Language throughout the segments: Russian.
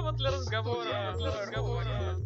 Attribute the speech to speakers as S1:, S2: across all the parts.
S1: Провод для разговора. Для разговора.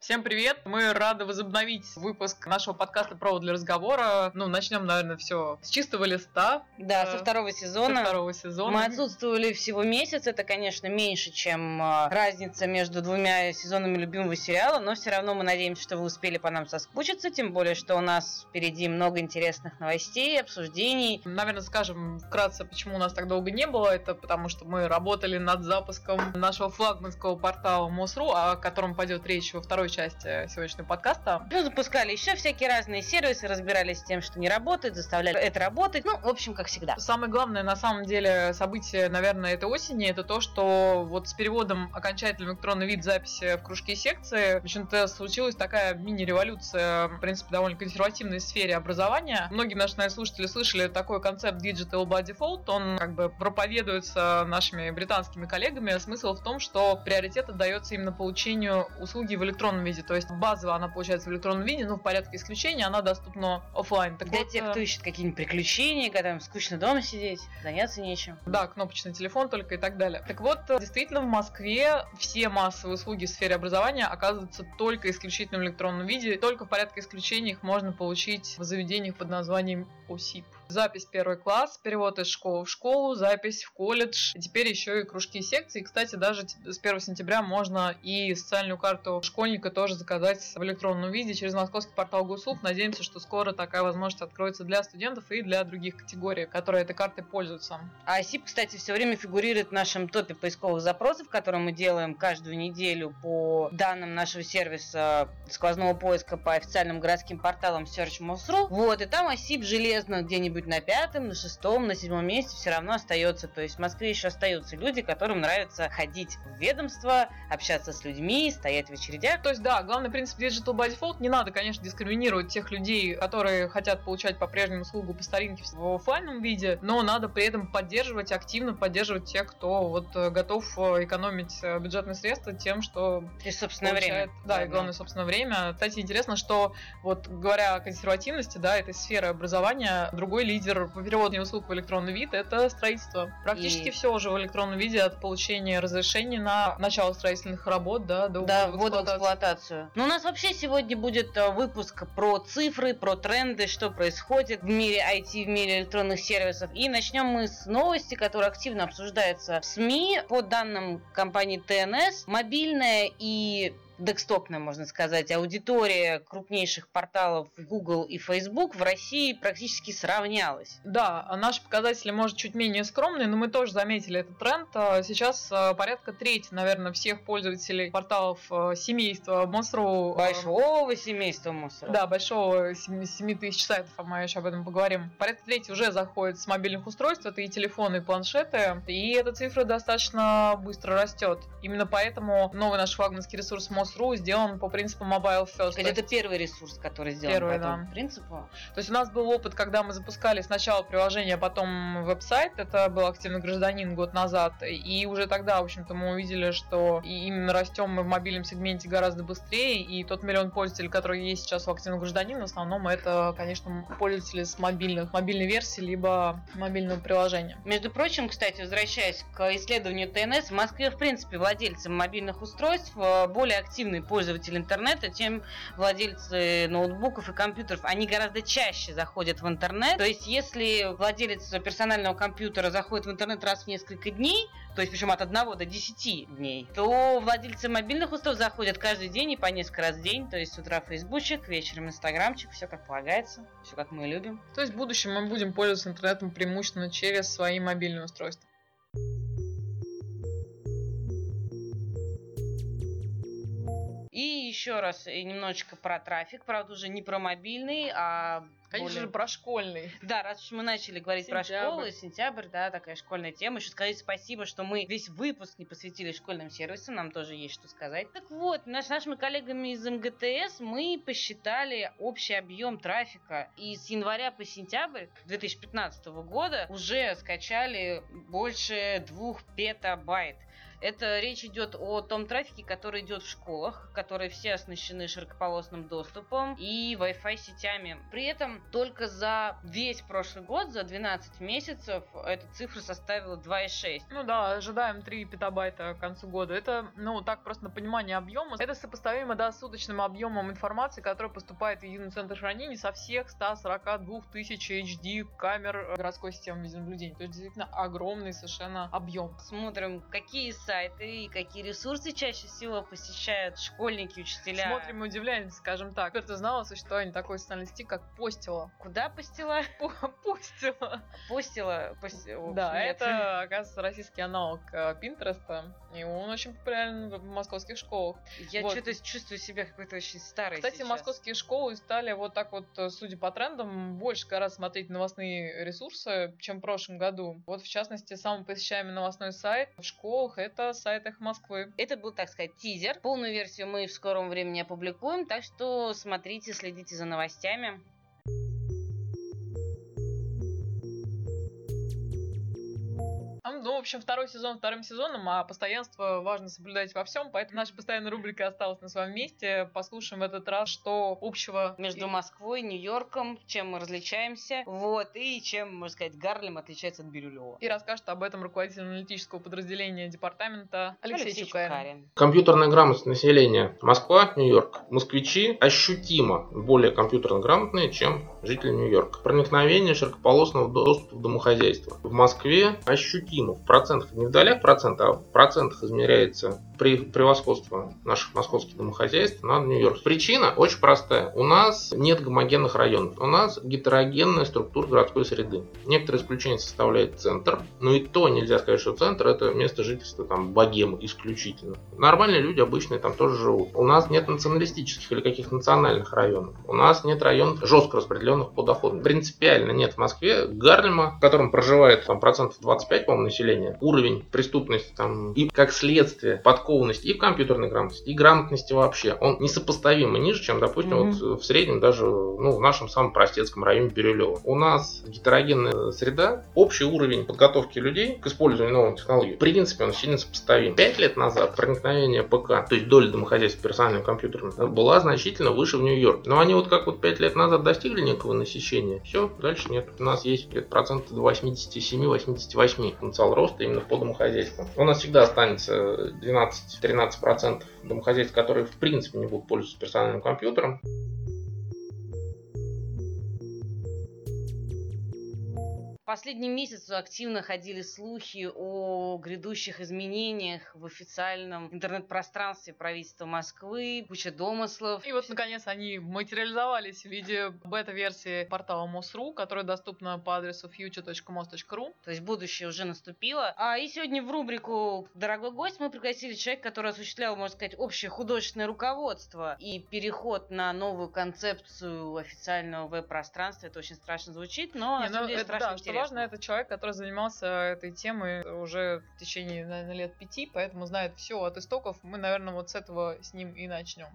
S1: Всем привет! Мы рады возобновить выпуск нашего подкаста «Провод для разговора». Ну, начнем, наверное, все с чистого листа.
S2: Да, со второго сезона.
S1: Со второго сезона.
S2: Мы отсутствовали всего месяц, это, конечно, меньше, чем э, разница между двумя сезонами любимого сериала, но все равно мы надеемся, что вы успели по нам соскучиться, тем более, что у нас впереди много интересных новостей, обсуждений.
S1: Наверное, скажем вкратце, почему у нас так долго не было. Это потому, что мы работали над запуском нашего флагманского портала МОСРУ, о котором пойдет речь во второй части часть сегодняшнего подкаста.
S2: Ну, запускали еще всякие разные сервисы, разбирались с тем, что не работает, заставляли это работать. Ну, в общем, как всегда.
S1: Самое главное, на самом деле, событие, наверное, этой осени, это то, что вот с переводом окончательный электронный вид записи в кружки и секции, в общем-то, случилась такая мини-революция, в принципе, довольно консервативной сфере образования. Многие наши наверное, слушатели слышали такой концепт Digital by Default, он как бы проповедуется нашими британскими коллегами. Смысл в том, что приоритет отдается именно получению услуги в электронном виде. То есть базово она получается в электронном виде, но в порядке исключения она доступна офлайн.
S2: Так Для вот, тех, кто э, ищет какие-нибудь приключения, когда им скучно дома сидеть, заняться нечем.
S1: Да, кнопочный телефон только и так далее. Так вот, действительно в Москве все массовые услуги в сфере образования оказываются только исключительно в электронном виде. Только в порядке исключения их можно получить в заведениях под названием ОСИП. Запись первый класс, перевод из школы в школу, запись в колледж. И теперь еще и кружки и секции. Кстати, даже с 1 сентября можно и социальную карту школьника тоже заказать в электронном виде через московский портал госуслуг. Надеемся, что скоро такая возможность откроется для студентов и для других категорий, которые этой картой пользуются.
S2: А ОСИП, кстати, все время фигурирует в нашем топе поисковых запросов, которые мы делаем каждую неделю по данным нашего сервиса сквозного поиска по официальным городским порталам Search.Mos.ru. Вот, и там ОСИП железно где-нибудь на пятом, на шестом, на седьмом месте все равно остается. То есть в Москве еще остаются люди, которым нравится ходить в ведомство, общаться с людьми, стоять в очередях.
S1: То есть, да, главный принцип Digital by Default. Не надо, конечно, дискриминировать тех людей, которые хотят получать по-прежнему услугу по старинке в офлайнном виде, но надо при этом поддерживать, активно поддерживать тех, кто вот э, готов э, экономить э, бюджетные средства тем, что...
S2: И собственное получает, время.
S1: Да, да, и главное, собственное время. Кстати, интересно, что вот говоря о консервативности, да, этой сферы образования, другой лидер по переводу услуг в электронный вид это строительство. Практически и... все уже в электронном виде от получения разрешения на начало строительных работ, да,
S2: до да, ввода в эксплуатацию. Ну, у нас вообще сегодня будет э, выпуск про цифры, про тренды, что происходит в мире IT, в мире электронных сервисов. И начнем мы с новости, которая активно обсуждается в СМИ. По данным компании ТНС, мобильная и декстопная, можно сказать, аудитория крупнейших порталов Google и Facebook в России практически сравнялась.
S1: Да, а наши показатели, может, чуть менее скромные, но мы тоже заметили этот тренд. А сейчас а, порядка трети, наверное, всех пользователей порталов семейства Monster.ru.
S2: Большого семейства Monster.ru.
S1: Да, большого 7 тысяч сайтов, а мы еще об этом поговорим. Порядка трети уже заходит с мобильных устройств, это и телефоны, и планшеты, и эта цифра достаточно быстро растет. Именно поэтому новый наш флагманский ресурс Monster Mail.ru сделан по принципу Mobile First.
S2: Или это первый ресурс, который сделан
S1: первый, по этому
S2: да. принципу?
S1: То есть у нас был опыт, когда мы запускали сначала приложение, а потом веб-сайт. Это был активный гражданин год назад. И уже тогда, в общем-то, мы увидели, что именно растем мы в мобильном сегменте гораздо быстрее. И тот миллион пользователей, который есть сейчас у активного гражданина, в основном это, конечно, пользователи с мобильных, мобильной версии, либо мобильного приложения.
S2: Между прочим, кстати, возвращаясь к исследованию ТНС, в Москве, в принципе, владельцы мобильных устройств э, более активно активный пользователь интернета, тем владельцы ноутбуков и компьютеров, они гораздо чаще заходят в интернет. То есть, если владелец персонального компьютера заходит в интернет раз в несколько дней, то есть причем от 1 до 10 дней, то владельцы мобильных устройств заходят каждый день и по несколько раз в день, то есть с утра фейсбучик, вечером инстаграмчик, все как полагается, все как мы любим.
S1: То есть в будущем мы будем пользоваться интернетом преимущественно через свои мобильные устройства.
S2: И еще раз немножечко про трафик, правда уже не про мобильный, а
S1: Конечно более... же, про школьный.
S2: Да, раз уж мы начали говорить сентябрь. про школу, сентябрь, да, такая школьная тема. Еще сказать спасибо, что мы весь выпуск не посвятили школьным сервисам, нам тоже есть что сказать. Так вот, наш, нашими коллегами из МГТС мы посчитали общий объем трафика. И с января по сентябрь 2015 года уже скачали больше двух петабайт. Это речь идет о том трафике, который идет в школах, которые все оснащены широкополосным доступом и Wi-Fi сетями. При этом только за весь прошлый год, за 12 месяцев, эта цифра составила 2,6.
S1: Ну да, ожидаем 3 петабайта к концу года. Это, ну, так просто на понимание объема. Это сопоставимо, да, с суточным объемом информации, который поступает в единый центр хранения со всех 142 тысяч HD камер городской системы видеонаблюдения. То есть, действительно, огромный совершенно объем.
S2: Смотрим, какие сайты и какие ресурсы чаще всего посещают школьники, учителя.
S1: Смотрим и удивляемся, скажем так. Ты знала о существовании такой социальной сети, как Постила?
S2: Куда Постила?
S1: Постила.
S2: Постила.
S1: Да, это, оказывается, российский аналог Пинтереста. И он очень популярен в московских школах.
S2: Я что-то чувствую себя какой-то очень старой
S1: Кстати, московские школы стали вот так вот, э, судя по трендам, больше гораздо смотреть новостные ресурсы, чем в прошлом году. Вот, в частности, самый посещаемый новостной сайт в школах — это сайт «Эхо Москвы».
S2: Это был, так сказать, тизер. Полную версию мы в скором времени опубликуем, так что смотрите, следите за новостями.
S1: Общем, второй сезон вторым сезоном, а постоянство важно соблюдать во всем, поэтому наша постоянная рубрика осталась на своем месте. Послушаем в этот раз, что общего...
S2: Между Москвой, Нью-Йорком, чем мы различаемся, вот, и чем, можно сказать, Гарлем отличается от Бирюлева.
S1: И расскажет об этом руководитель аналитического подразделения департамента Алексей, Алексей Чукарин. Чукарин.
S3: Компьютерная грамотность населения Москва, Нью-Йорк. Москвичи ощутимо более компьютерно грамотные, чем жители Нью-Йорка. Проникновение широкополосного доступа в домохозяйство. В Москве ощутимо в процентах, не в долях процента, а в процентах измеряется превосходство наших московских домохозяйств над Нью-Йорк. Причина очень простая. У нас нет гомогенных районов. У нас гетерогенная структура городской среды. Некоторые исключения составляет центр, но и то нельзя сказать, что центр это место жительства там богемы исключительно. Нормальные люди обычные там тоже живут. У нас нет националистических или каких национальных районов. У нас нет районов жестко распределенных по доходам. Принципиально нет в Москве Гарлема, в котором проживает там процентов 25, по-моему, населения. Уровень преступности там и как следствие под подкованности и в компьютерной грамотности, и грамотности вообще, он несопоставимо ниже, чем, допустим, mm-hmm. вот в среднем даже ну, в нашем самом простецком районе Бирюлева. У нас гетерогенная среда, общий уровень подготовки людей к использованию новых технологий, в принципе, он сильно сопоставим. Пять лет назад проникновение ПК, то есть доля домохозяйств персональным компьютером, была значительно выше в Нью-Йорке. Но они вот как вот пять лет назад достигли некого насыщения, все, дальше нет. У нас есть где-то процентов до 87-88 потенциал роста именно по домохозяйствам. У нас всегда останется 12 12-13% домохозяйств, которые в принципе не будут пользоваться персональным компьютером.
S2: Последний месяц активно ходили слухи о грядущих изменениях в официальном интернет-пространстве правительства Москвы, куча домыслов.
S1: И вот, наконец, они материализовались в виде бета-версии портала МОСРУ, которая доступна по адресу future.mos.ru.
S2: То есть будущее уже наступило. А и сегодня в рубрику «Дорогой гость» мы пригласили человека, который осуществлял, можно сказать, общее художественное руководство и переход на новую концепцию официального веб-пространства. Это очень страшно звучит, но
S1: Не, ну, это, страшно да, интересно важно, это человек, который занимался этой темой уже в течение, наверное, лет пяти, поэтому знает все от истоков. Мы, наверное, вот с этого с ним и начнем.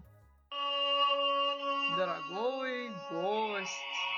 S1: Дорогой гость.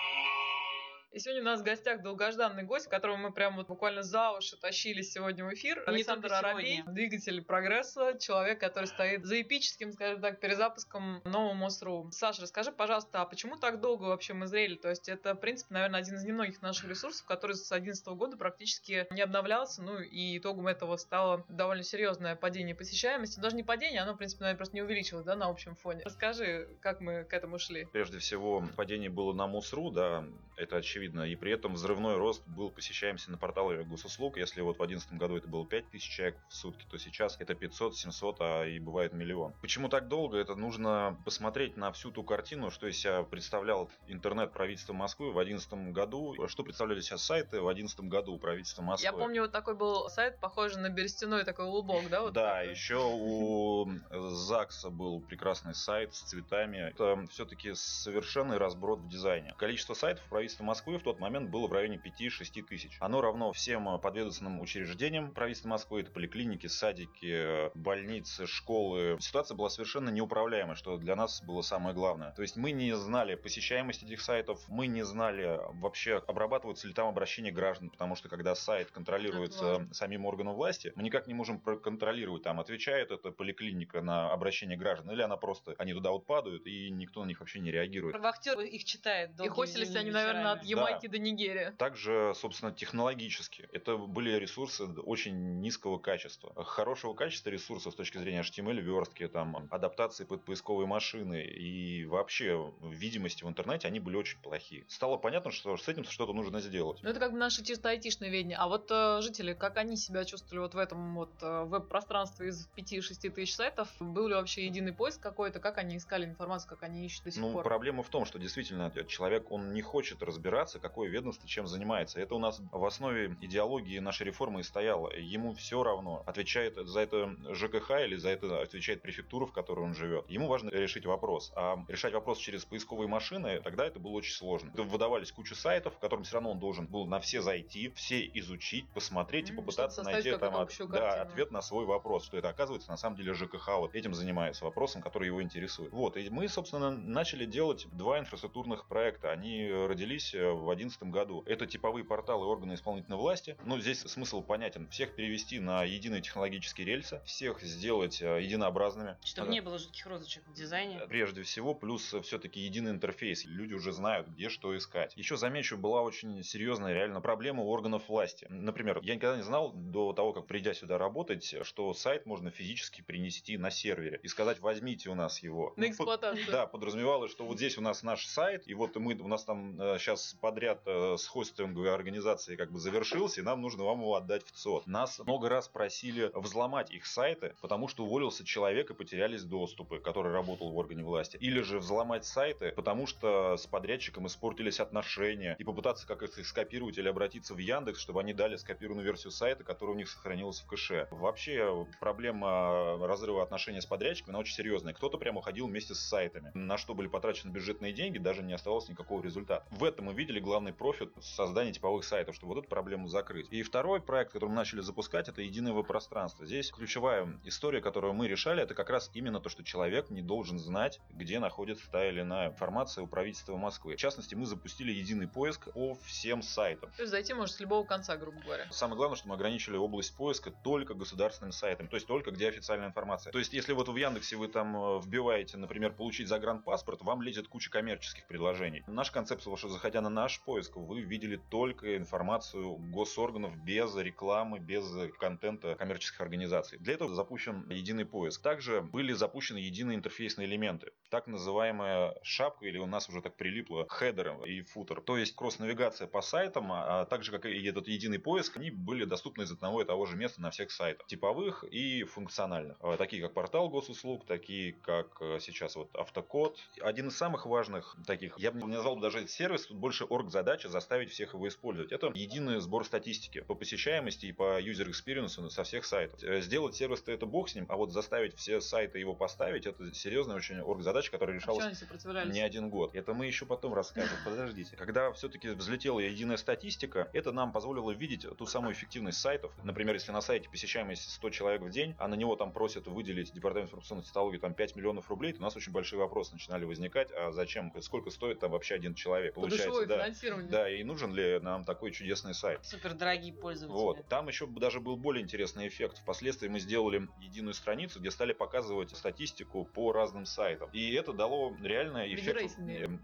S1: И сегодня у нас в гостях долгожданный гость, которого мы прям вот буквально за уши тащили сегодня в эфир.
S2: Александр Арабей,
S1: двигатель прогресса, человек, который стоит за эпическим, скажем так, перезапуском нового МОСРУ. Саша, расскажи, пожалуйста, а почему так долго вообще мы зрели? То есть это, в принципе, наверное, один из немногих наших ресурсов, который с 2011 года практически не обновлялся, ну и итогом этого стало довольно серьезное падение посещаемости. Даже не падение, оно, в принципе, наверное, просто не увеличилось, да, на общем фоне. Расскажи, как мы к этому шли.
S4: Прежде всего, падение было на МОСРУ, да, это очевидно очевидно. И при этом взрывной рост был посещаемости на портале госуслуг. Если вот в 2011 году это было 5000 человек в сутки, то сейчас это 500, 700, а и бывает миллион. Почему так долго? Это нужно посмотреть на всю ту картину, что из себя представлял интернет правительства Москвы в 2011 году, что представляли сейчас сайты в 2011 году правительства Москвы.
S1: Я помню, вот такой был сайт, похожий на берестяной такой лубок, да? Вот
S4: да, такой. еще у ЗАГСа был прекрасный сайт с цветами. Это все-таки совершенный разброд в дизайне. Количество сайтов правительства Москвы Москвы в тот момент было в районе 5-6 тысяч. Оно равно всем подведомственным учреждениям правительства Москвы, это поликлиники, садики, больницы, школы. Ситуация была совершенно неуправляемая, что для нас было самое главное. То есть мы не знали посещаемость этих сайтов, мы не знали вообще обрабатываются ли там обращения граждан, потому что когда сайт контролируется самим органом власти, мы никак не можем проконтролировать, там отвечает эта поликлиника на обращение граждан, или она просто, они туда вот падают, и никто на них вообще не реагирует.
S2: Вахтер их читает.
S1: И хостились они, наверное, от Ямайки да. до Нигерии.
S4: Также, собственно, технологически. Это были ресурсы очень низкого качества. Хорошего качества ресурсов с точки зрения HTML, верстки, там, адаптации под поисковые машины и вообще видимости в интернете, они были очень плохие. Стало понятно, что с этим что-то нужно сделать.
S1: Ну, это как бы наше чисто айтишное ведение. А вот э, жители, как они себя чувствовали вот в этом вот э, веб-пространстве из 5-6 тысяч сайтов? Был ли вообще единый поиск какой-то? Как они искали информацию, как они ищут до сих
S4: ну,
S1: пор?
S4: проблема в том, что действительно человек, он не хочет разбираться, какое ведомство чем занимается. Это у нас в основе идеологии нашей реформы и стояло. Ему все равно, отвечает за это ЖКХ или за это отвечает префектура, в которой он живет. Ему важно решить вопрос. А решать вопрос через поисковые машины, тогда это было очень сложно. Выдавались кучу сайтов, в котором все равно он должен был на все зайти, все изучить, посмотреть и попытаться найти там, от, да, ответ на свой вопрос, что это оказывается на самом деле ЖКХ вот этим занимается вопросом, который его интересует. Вот, и мы, собственно, начали делать два инфраструктурных проекта. Они родились э, в 2011 году. Это типовые порталы органы исполнительной власти. Но здесь смысл понятен. Всех перевести на единые технологические рельсы, всех сделать э, единообразными.
S2: Чтобы не было жутких розочек в дизайне.
S4: Прежде всего, плюс все-таки единый интерфейс. Люди уже знают, где что искать. Еще замечу, была очень серьезная реально проблема у органов власти. Например, я никогда не знал до того, как придя сюда работать, что сайт можно физически принести на сервере и сказать, возьмите у нас его.
S1: На ну, эксплуатацию.
S4: Да, подразумевалось, что вот здесь у нас наш сайт, и вот мы, у нас там сейчас э, подряд э, с хостинговой организацией как бы завершился, и нам нужно вам его отдать в ЦОД. Нас много раз просили взломать их сайты, потому что уволился человек и потерялись доступы, который работал в органе власти. Или же взломать сайты, потому что с подрядчиком испортились отношения, и попытаться как их скопировать или обратиться в Яндекс, чтобы они дали скопированную версию сайта, которая у них сохранилась в кэше. Вообще проблема разрыва отношений с подрядчиками, она очень серьезная. Кто-то прямо уходил вместе с сайтами, на что были потрачены бюджетные деньги, даже не оставалось никакого результата. В этом мы видели главный профит создания типовых сайтов, чтобы вот эту проблему закрыть. И второй проект, который мы начали запускать, это единое пространство. Здесь ключевая история, которую мы решали, это как раз именно то, что человек не должен знать, где находится та или иная информация у правительства Москвы. В частности, мы запустили единый поиск по всем сайтам.
S1: То есть зайти может с любого конца, грубо говоря.
S4: Самое главное, что мы ограничили область поиска только государственным сайтом, то есть только где официальная информация. То есть если вот в Яндексе вы там э, вбиваете, например, получить загранпаспорт, вам лезет куча коммерческих предложений. Наш концепт, что заходя на наш поиск, вы видели только информацию госорганов без рекламы, без контента коммерческих организаций. Для этого запущен единый поиск. Также были запущены единые интерфейсные элементы. Так называемая шапка, или у нас уже так прилипло, хедеры и футер. То есть кросс-навигация по сайтам, а также как и этот единый поиск, они были доступны из одного и того же места на всех сайтах. Типовых и функциональных. А, такие как портал госуслуг, такие как э, сейчас вот автокод. Один из самых важных таких, я бы не назвал даже сервис, тут больше орг-задача заставить всех его использовать. Это единый сбор статистики по посещаемости и по user experience со всех сайтов. Э, сделать сервис-то это бог с ним, а вот заставить все сайты его поставить, это серьезная очень орг-задача, которая решалась не один год. Это мы еще потом расскажем. Подождите. Когда все-таки взлетела единая статистика, это нам позволило видеть ту самую эффективность сайтов. Например, если на сайте посещаемость 100 человек в день, а на него там просят выделить департамент информационной технологии там 5 миллионов рублей, то у нас очень большие вопросы начинали возникать. А зачем? Сколько стоит там вообще один человек?
S1: Получается, да. Финансирование.
S4: Да, и нужен ли нам такой чудесный сайт?
S2: Супер дорогие пользователи.
S4: Вот. Там еще даже был более интересный эффект. Впоследствии мы сделали единую страницу, где стали показывать статистику по разным сайтам. И это дало реально эффект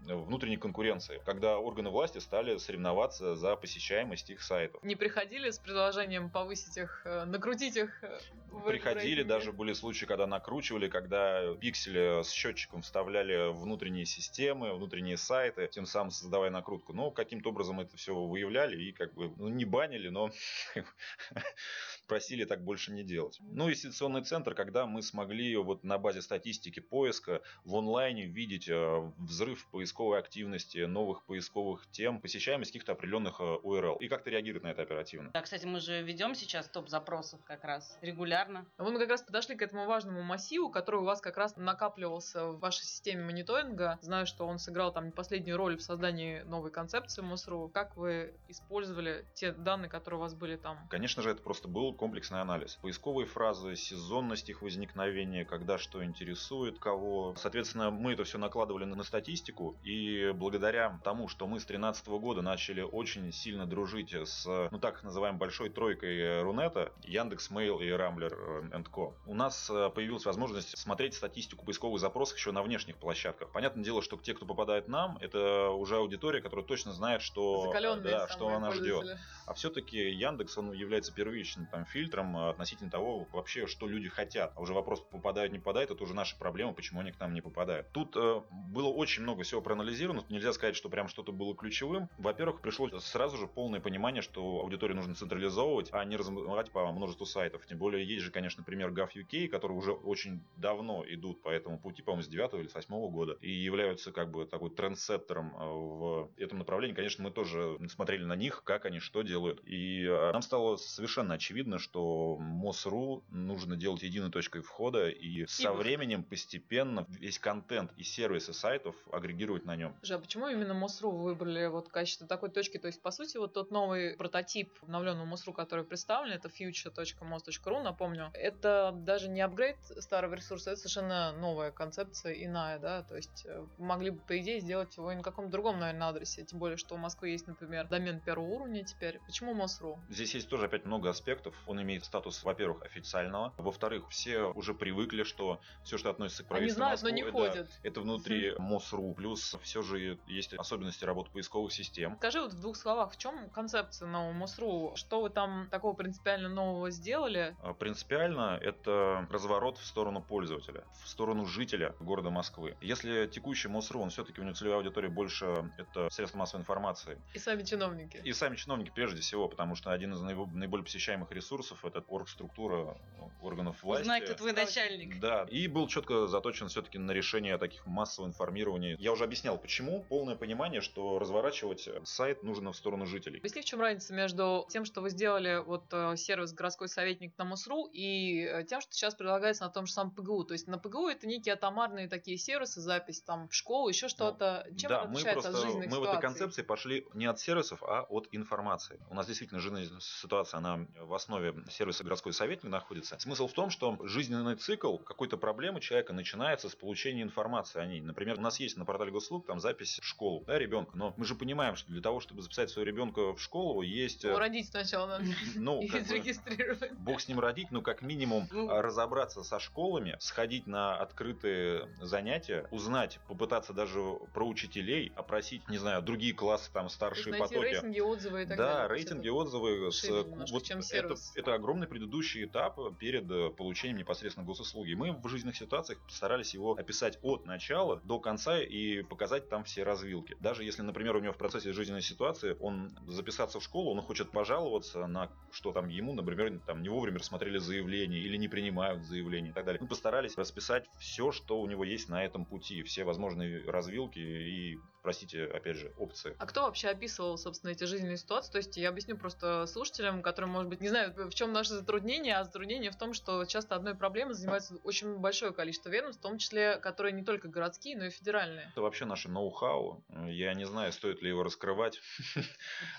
S4: внутренней конкуренции, когда органы власти стали соревноваться за посещаемость их сайтов.
S1: Не приходили с предложением повысить их, э, накрутить их? Э,
S4: приходили, даже были случаи, когда накручивали, когда пиксели с счетчиком вставляли внутренние системы, внутренние сайты, тем самым создавая накрутку. Но каким-то образом это все выявляли и как бы ну, не банили, но просили так больше не делать. Ну и ситуационный центр, когда мы смогли вот на базе статистики поиска в онлайне видеть э, взрыв поисковой активности, новых поисковых тем, посещаемость каких-то определенных URL э, и как-то реагирует на это оперативно.
S2: Да, кстати, мы же ведем сейчас топ запросов как раз регулярно.
S1: Вот мы как раз подошли к этому важному массиву, который у вас как раз накапливался в вашей системе мониторинга. Знаю, что он сыграл там последнюю роль в создании новой концепции МОСРУ? Как вы использовали те данные, которые у вас были там?
S4: Конечно же, это просто был комплексный анализ. Поисковые фразы, сезонность их возникновения, когда что интересует кого. Соответственно, мы это все накладывали на статистику, и благодаря тому, что мы с 2013 года начали очень сильно дружить с, ну так называемой большой тройкой Рунета, Яндекс, Mail и Рамблер Co. У нас э, появилась возможность смотреть статистику поисковых запросов еще на внешних площадках. Понятное дело, что те, кто попадает нам, это уже аудитория, которая точно знает, что, да, что она ждет. А все-таки Яндекс, он является первичным там, фильтром относительно того, вообще, что люди хотят. А уже вопрос, попадают, не попадают, это уже наша проблема, почему они к нам не попадают. Тут э, было очень много всего проанализировано, нельзя сказать, что прям что-то было ключевым. Во-первых, пришло сразу же полное понимание, что аудиторию нужно централизовывать, а не размывать по множеству сайтов. Тем более, есть же, конечно, пример GovUK, которые уже очень давно идут по этому пути, по-моему, с 9 или с 8 года, и являются как бы такой трендсеттером э, в этом направлении. Конечно, мы тоже смотрели на них, как они что делают. И э, нам стало совершенно очевидно, что МОСРУ нужно делать единой точкой входа, и со временем постепенно весь контент и сервисы сайтов агрегировать на нем.
S1: Же, а почему именно МОСРУ вы выбрали вот в качестве такой точки? То есть, по сути, вот тот новый прототип обновленного МОСРУ, который представлен, это future.mos.ru, напомню, это даже не апгрейд старого ресурса, это совершенно новая концепция, иная, да, то есть э, могли бы, по идее, сделать его и на каком-то другом, наверное, адресе, тем более, что у Москвы есть, например, домен первого уровня теперь. Почему МОСРУ?
S4: Здесь есть тоже опять много аспектов. Он имеет статус, во-первых, официального, во-вторых, все уже привыкли, что все, что относится к правительству
S1: Они знают, Москвы, но не ходят.
S4: Это внутри МОСРУ, плюс все же есть особенности работы поисковых систем.
S1: Скажи вот в двух словах, в чем концепция нового МОСРУ? Что вы там такого принципиально нового сделали?
S4: А, принципиально это разворот в сторону пользователя, в сторону жителя города Москвы. Если текущий МОСРУ, он все-таки у него целевая аудитория больше это средства массовой информации.
S1: И сами чиновники.
S4: И сами чиновники прежде всего, потому что один из наиболее посещаемых ресурсов это оргструктура органов власти.
S2: Узнай, кто твой начальник.
S4: Да, и был четко заточен все-таки на решение таких массового информирования. Я уже объяснял, почему. Полное понимание, что разворачивать сайт нужно в сторону жителей.
S1: Объясни, в чем разница между тем, что вы сделали вот э, сервис городской советник на МОСРУ и э, тем, что сейчас предлагается на том же самом ПГУ. То есть на ПГУ это некие атомарные такие сервисы, запись там в школу, еще что-то. Чем
S4: да,
S1: это отличается
S4: мы просто,
S1: от жизненных
S4: Мы
S1: ситуаций?
S4: в этой концепции пошли не от сервисов, а от информации. У нас действительно жизненная ситуация, она в основе сервиса городской советник находится. Смысл в том, что жизненный цикл какой-то проблемы человека начинается с получения информации о ней. Например, у нас есть на портале госуслуг там запись в школу, да, ребенка. Но мы же понимаем, что для того, чтобы записать своего ребенка в школу, есть...
S1: Его родить сначала надо
S4: ну,
S1: и
S4: бы,
S1: зарегистрировать.
S4: Бог с ним родить, но как минимум
S2: Ну.
S4: а, разобраться со школами, сходить на открытые занятия, узнать, попытаться даже про учителей, опросить, не знаю, другие классы, там, старшие потоки.
S1: рейтинги, отзывы и так
S4: да,
S1: далее. Есть
S4: рейтинги, отзывы. С,
S1: шире немножко, чем
S4: это,
S1: сервис.
S4: Это огромный предыдущий этап перед э, получением непосредственно госуслуги. Мы в жизненных ситуациях старались его описать от начала до конца и показать там все развилки. Даже если, например, у него в процессе жизненной ситуации он записаться в школу, он хочет пожаловаться на что там ему, например, там не вовремя рассмотрели заявление или не принимают заявление и так далее. Мы постарались расписать все, что у него есть на этом пути, все возможные развилки и, простите, опять же, опции.
S1: А кто вообще описывал, собственно, эти жизненные ситуации? То есть я объясню просто слушателям, которым, может быть, не знаю, в чем наше затруднение, а затруднение в том, что часто одной проблемой занимается очень большое количество ведомств, в том числе, которые не только городские, но и федеральные.
S4: Это вообще наше ноу-хау. Я не знаю, стоит ли его раскрывать.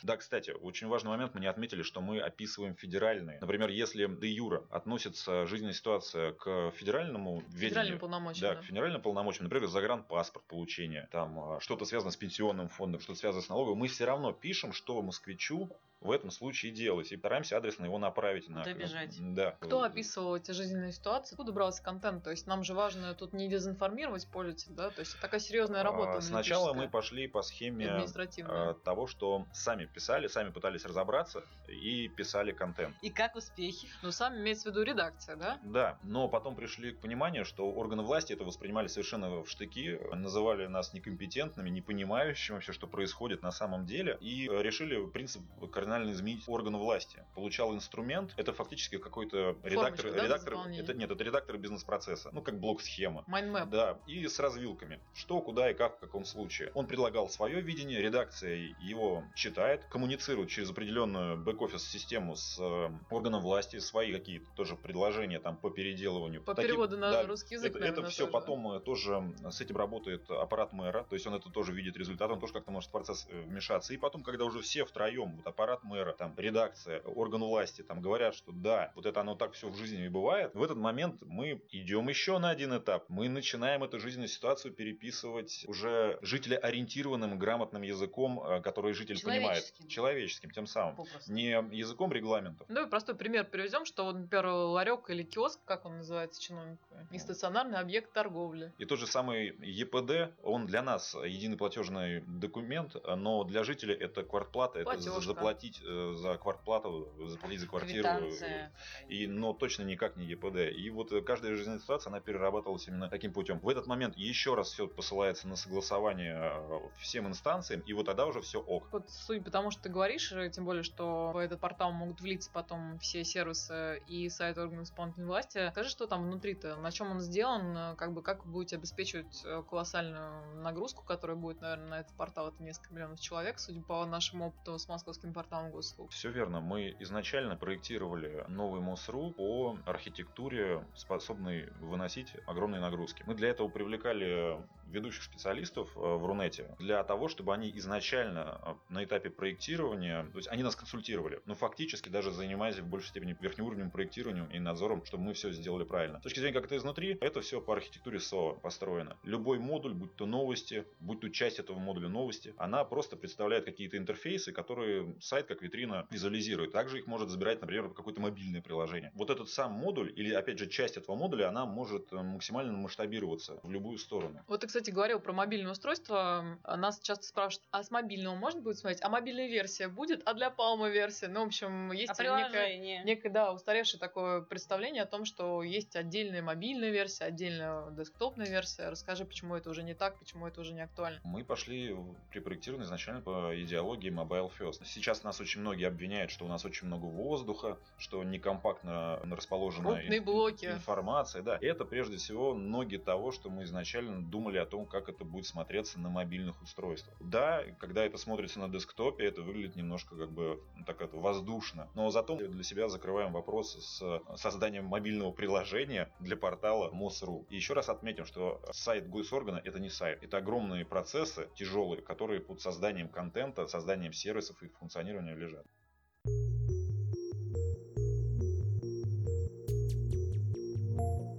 S4: Да, кстати, очень важный момент, мы не отметили, что мы описываем федеральные. Например, если де юра относится жизненная ситуация к федеральному
S1: Федеральным
S4: ведению,
S1: полномочиям.
S4: да, к федеральным полномочиям, например, загранпаспорт получения, там а, что-то связано с пенсионным фондом, что-то связано с налогом, мы все равно пишем, что москвичу в этом случае делать, и стараемся адресно его направить на...
S2: Добежать.
S4: Да.
S1: Кто описывал эти жизненные ситуации? Откуда брался контент? То есть нам же важно тут не дезинформировать пользователя, да? То есть такая серьезная работа.
S4: А, Сначала мы пошли по схеме а, того, что сами писали, сами пытались разобраться и писали контент.
S2: И как успехи?
S1: Ну, сам имеется в виду редакция, да?
S4: Да, но потом пришли к пониманию, что органы власти это воспринимали совершенно в штыки, называли нас некомпетентными, не понимающими вообще, что происходит на самом деле, и решили принцип координации профессиональный изменитель органа власти. Получал инструмент, это фактически какой-то редактор,
S1: да,
S4: редактор, это нет, это редактор бизнес-процесса, ну как блок-схема.
S1: Mind map.
S4: Да, и с развилками. Что, куда и как, в каком случае. Он предлагал свое видение, редакция его читает, коммуницирует через определенную бэк-офис систему с э, органом власти, свои какие-то тоже предложения там по переделыванию.
S1: По
S4: Таким-
S1: переводу на
S4: да,
S1: русский язык,
S4: это,
S1: наверное,
S4: это все
S1: тоже.
S4: потом э, тоже с этим работает аппарат мэра, то есть он это тоже видит результат, он тоже как-то может в процесс э, вмешаться. И потом, когда уже все втроем, вот аппарат мэра, там редакция, орган власти, там говорят, что да, вот это оно так все в жизни и бывает, в этот момент мы идем еще на один этап. Мы начинаем эту жизненную ситуацию переписывать уже жителеориентированным, грамотным языком, э, который житель понимает.
S2: Человеческим.
S4: Тем самым.
S2: Попросту.
S4: Не языком регламентов.
S1: Ну и простой пример привезем, что, вот, например, ларек или киоск, как он называется чиновник, не стационарный объект торговли.
S4: И тот же самый ЕПД, он для нас единый платежный документ, но для жителя это квартплата, это
S1: Платежка.
S4: заплатить э, за квартплату, заплатить за квартиру.
S2: Квитанция.
S4: И, но точно никак не ЕПД. И вот э, каждая жизненная ситуация, она перерабатывалась именно таким путем. В этот момент еще раз все посылается на согласование э, всем инстанциям, и вот тогда уже все ок.
S1: Вот судя по тому, что ты говоришь, э, тем более, что в этот портал могут влиться потом все сервисы и сайт органов исполнительной власти, скажи, что там внутри-то, на чем он сделан, э, как бы как вы будете обеспечивать э, колоссальную нагрузку, которая будет, наверное, на этот портал, это несколько миллионов человек, судя по нашему опыту с московским порталом госуслуг.
S4: Все верно. Мы изначально проектировали новый МОСРУ по архитектуре, способной выносить огромные нагрузки. Мы для этого привлекали ведущих специалистов э, в Рунете для того, чтобы они изначально э, на этапе проектирования, то есть они нас консультировали, но фактически даже занимаясь в большей степени верхнеуровневым проектированием и надзором, чтобы мы все сделали правильно. С точки зрения, как это изнутри, это все по архитектуре СО построено. Любой модуль, будь то новости, будь то часть этого модуля новости, она просто представляет какие-то интерфейсы, которые сайт как витрина визуализирует. Также их может забирать, например, какое-то мобильное приложение. Вот этот сам модуль, или опять же часть этого модуля, она может э, максимально масштабироваться в любую сторону.
S1: Вот кстати, говорил про мобильное устройство. Нас часто спрашивают, а с мобильного можно будет смотреть? А мобильная версия будет? А для Palma версия? Ну, в общем, есть
S2: А приложение?
S1: некое, да, устаревшее такое представление о том, что есть отдельная мобильная версия, отдельная десктопная версия. Расскажи, почему это уже не так, почему это уже не актуально.
S4: Мы пошли в- при проектировании изначально по идеологии Mobile First. Сейчас нас очень многие обвиняют, что у нас очень много воздуха, что некомпактно расположена
S1: Крупные
S4: ин-
S1: блоки.
S4: информация. Да. Это прежде всего ноги того, что мы изначально думали о том, как это будет смотреться на мобильных устройствах. Да, когда это смотрится на десктопе, это выглядит немножко как бы ну, так это воздушно. Но зато для себя закрываем вопрос с созданием мобильного приложения для портала МОСРУ. И еще раз отметим, что сайт госоргана это не сайт. Это огромные процессы, тяжелые, которые под созданием контента, созданием сервисов и функционированием лежат.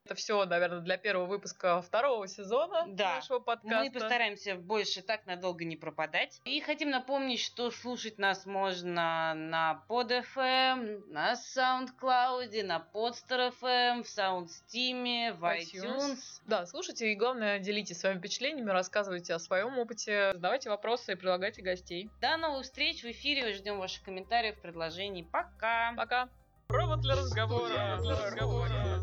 S1: Это все, наверное, для первого выпуска второго сезона
S2: Да.
S1: нашего подкаста.
S2: Мы постараемся больше так надолго не пропадать. И хотим напомнить, что слушать нас можно на PodFM, на SoundCloud, на PodStar.fm, в SoundSteam, в
S1: iTunes.
S2: iTunes.
S1: Да, слушайте и, главное, делитесь своими впечатлениями, рассказывайте о своем опыте, задавайте вопросы и предлагайте гостей.
S2: До новых встреч в эфире. Ждем ваших комментариев, предложений. Пока!
S1: Пока! Провод для разговора. Для разговора.